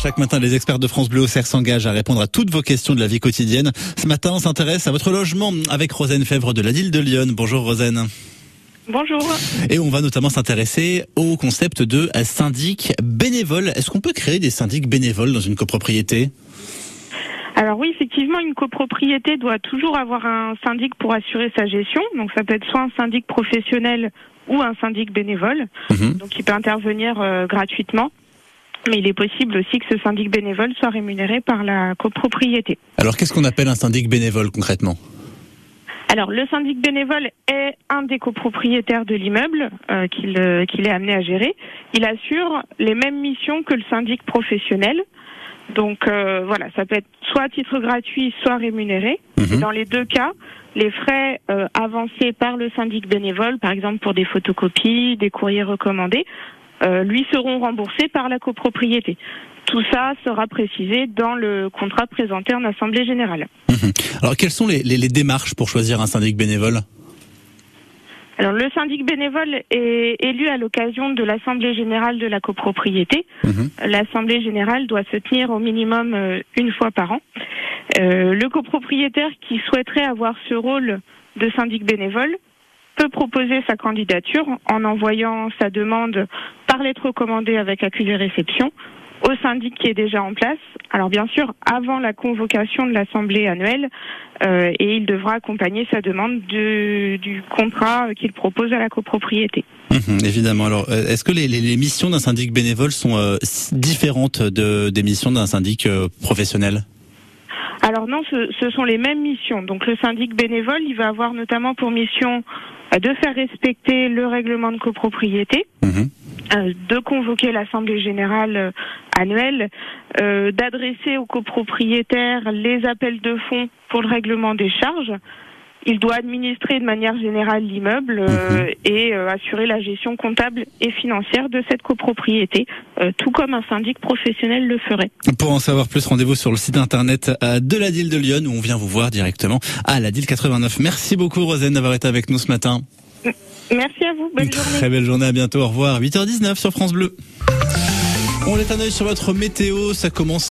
Chaque matin, les experts de France Bleu au Cerf s'engagent à répondre à toutes vos questions de la vie quotidienne. Ce matin, on s'intéresse à votre logement avec Rosane Fèvre de la ville de Lyon. Bonjour Rosane. Bonjour. Et on va notamment s'intéresser au concept de syndic bénévole. Est-ce qu'on peut créer des syndics bénévoles dans une copropriété? Alors oui, effectivement, une copropriété doit toujours avoir un syndic pour assurer sa gestion. Donc ça peut être soit un syndic professionnel ou un syndic bénévole, Mhm. donc il peut intervenir euh, gratuitement. Mais il est possible aussi que ce syndic bénévole soit rémunéré par la copropriété. Alors qu'est-ce qu'on appelle un syndic bénévole concrètement? Alors le syndic bénévole est un des copropriétaires de l'immeuble euh, qu'il euh, qu'il est amené à gérer. Il assure les mêmes missions que le syndic professionnel. Donc euh, voilà, ça peut être soit à titre gratuit, soit rémunéré. Mhm. Dans les deux cas, les frais avancés par le syndic bénévole, par exemple pour des photocopies, des courriers recommandés, lui seront remboursés par la copropriété. Tout ça sera précisé dans le contrat présenté en assemblée générale. Alors quelles sont les, les- les démarches pour choisir un syndic bénévole? Alors le syndic bénévole est élu à l'occasion de l'assemblée générale de la copropriété. Mhm. L'assemblée générale doit se tenir au minimum euh, une fois par an. Euh, le copropriétaire qui souhaiterait avoir ce rôle de syndic bénévole peut proposer sa candidature en envoyant sa demande par lettre recommandée avec accusé réception au syndic qui est déjà en place. Alors bien sûr, avant la convocation de l'assemblée annuelle, euh, et il devra accompagner sa demande du, contrat qu'il propose à la copropriété. Mhm, évidemment. Alors, euh, est-ce que les, missions d'un syndic bénévole sont euh, différentes de, des missions d'un syndic professionnel? Alors non, ce, ce sont les mêmes missions. Donc le syndic bénévole, il va avoir notamment pour mission euh, de faire respecter le règlement de copropriété, Mhm. euh, de convoquer l'assemblée générale euh, annuelle, euh, d'adresser aux copropriétaires les appels de fonds pour le règlement des charges. Il doit administrer de manière générale l'immeuble euh, et euh, assurer la gestion comptable et financière de cette copropriété, euh, tout comme un syndic professionnel le ferait. Pour en savoir plus, rendez-vous sur le site internet de la DIL de Lyon où on vient vous voir directement à la DIL 89. Merci beaucoup Rosane d'avoir été avec nous ce matin. Merci à vous, bonne Une journée. très belle journée, à bientôt, au revoir. 8h19 sur France Bleu. On jette un œil sur votre météo, ça commence